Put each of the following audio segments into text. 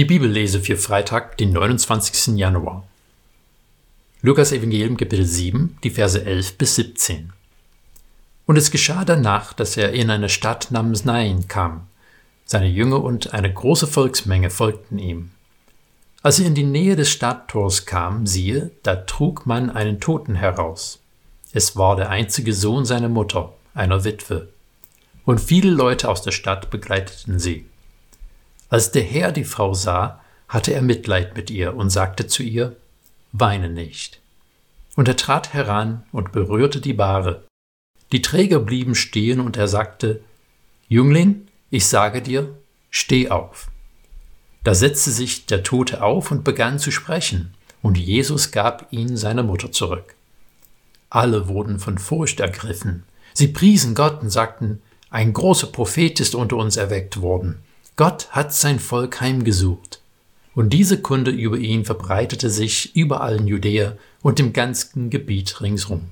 Die Bibellese für Freitag, den 29. Januar. Lukas Evangelium Kapitel 7, die Verse 11 bis 17. Und es geschah danach, dass er in eine Stadt namens Nain kam. Seine Jünger und eine große Volksmenge folgten ihm. Als er in die Nähe des Stadttors kam, siehe, da trug man einen Toten heraus. Es war der einzige Sohn seiner Mutter, einer Witwe. Und viele Leute aus der Stadt begleiteten sie. Als der Herr die Frau sah, hatte er Mitleid mit ihr und sagte zu ihr, Weine nicht. Und er trat heran und berührte die Bahre. Die Träger blieben stehen und er sagte, Jüngling, ich sage dir, steh auf. Da setzte sich der Tote auf und begann zu sprechen, und Jesus gab ihn seiner Mutter zurück. Alle wurden von Furcht ergriffen. Sie priesen Gott und sagten, ein großer Prophet ist unter uns erweckt worden. Gott hat sein Volk heimgesucht. Und diese Kunde über ihn verbreitete sich überall in Judäa und im ganzen Gebiet ringsum.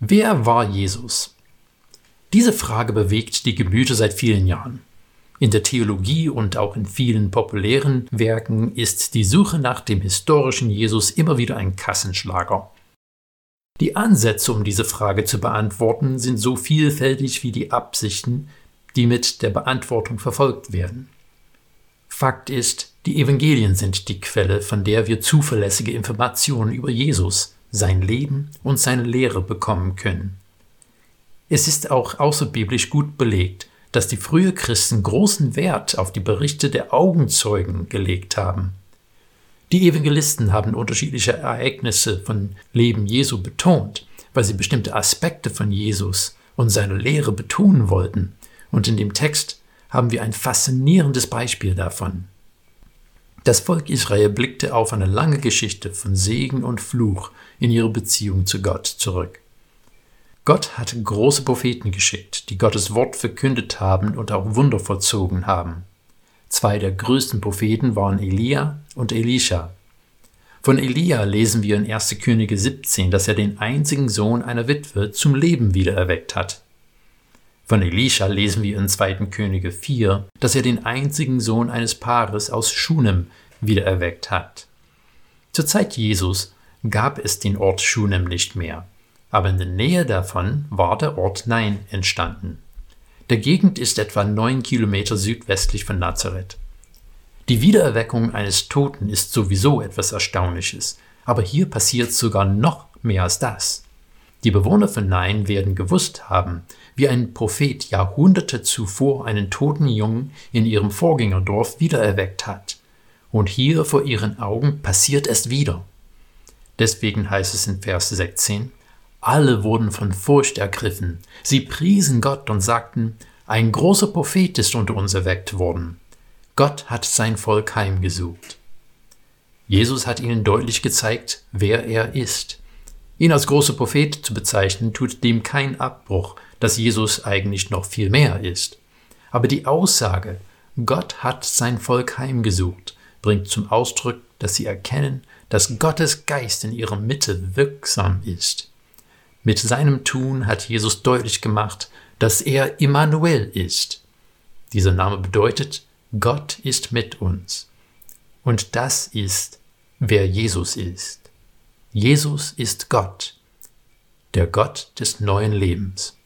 Wer war Jesus? Diese Frage bewegt die Gemüter seit vielen Jahren. In der Theologie und auch in vielen populären Werken ist die Suche nach dem historischen Jesus immer wieder ein Kassenschlager. Die Ansätze, um diese Frage zu beantworten, sind so vielfältig wie die Absichten, die mit der Beantwortung verfolgt werden. Fakt ist, die Evangelien sind die Quelle, von der wir zuverlässige Informationen über Jesus, sein Leben und seine Lehre bekommen können. Es ist auch außerbiblisch gut belegt, dass die frühe Christen großen Wert auf die Berichte der Augenzeugen gelegt haben. Die Evangelisten haben unterschiedliche Ereignisse von Leben Jesu betont, weil sie bestimmte Aspekte von Jesus und seiner Lehre betonen wollten und in dem Text haben wir ein faszinierendes Beispiel davon. Das Volk Israel blickte auf eine lange Geschichte von Segen und Fluch in ihrer Beziehung zu Gott zurück. Gott hat große Propheten geschickt, die Gottes Wort verkündet haben und auch Wunder vollzogen haben. Zwei der größten Propheten waren Elia und Elisha. Von Elia lesen wir in 1. Könige 17, dass er den einzigen Sohn einer Witwe zum Leben wiedererweckt hat. Von Elisha lesen wir in 2. Könige 4, dass er den einzigen Sohn eines Paares aus Schunem wiedererweckt hat. Zur Zeit Jesus gab es den Ort Schunem nicht mehr, aber in der Nähe davon war der Ort Nein entstanden. Der Gegend ist etwa neun Kilometer südwestlich von Nazareth. Die Wiedererweckung eines Toten ist sowieso etwas Erstaunliches, aber hier passiert sogar noch mehr als das. Die Bewohner von Nain werden gewusst haben, wie ein Prophet Jahrhunderte zuvor einen toten Jungen in ihrem Vorgängerdorf wiedererweckt hat. Und hier vor ihren Augen passiert es wieder. Deswegen heißt es in Vers 16, alle wurden von Furcht ergriffen. Sie priesen Gott und sagten, ein großer Prophet ist unter uns erweckt worden. Gott hat sein Volk heimgesucht. Jesus hat ihnen deutlich gezeigt, wer er ist. Ihn als großer Prophet zu bezeichnen, tut dem kein Abbruch, dass Jesus eigentlich noch viel mehr ist. Aber die Aussage, Gott hat sein Volk heimgesucht, bringt zum Ausdruck, dass sie erkennen, dass Gottes Geist in ihrer Mitte wirksam ist. Mit seinem Tun hat Jesus deutlich gemacht, dass er Immanuel ist. Dieser Name bedeutet, Gott ist mit uns. Und das ist, wer Jesus ist. Jesus ist Gott, der Gott des neuen Lebens.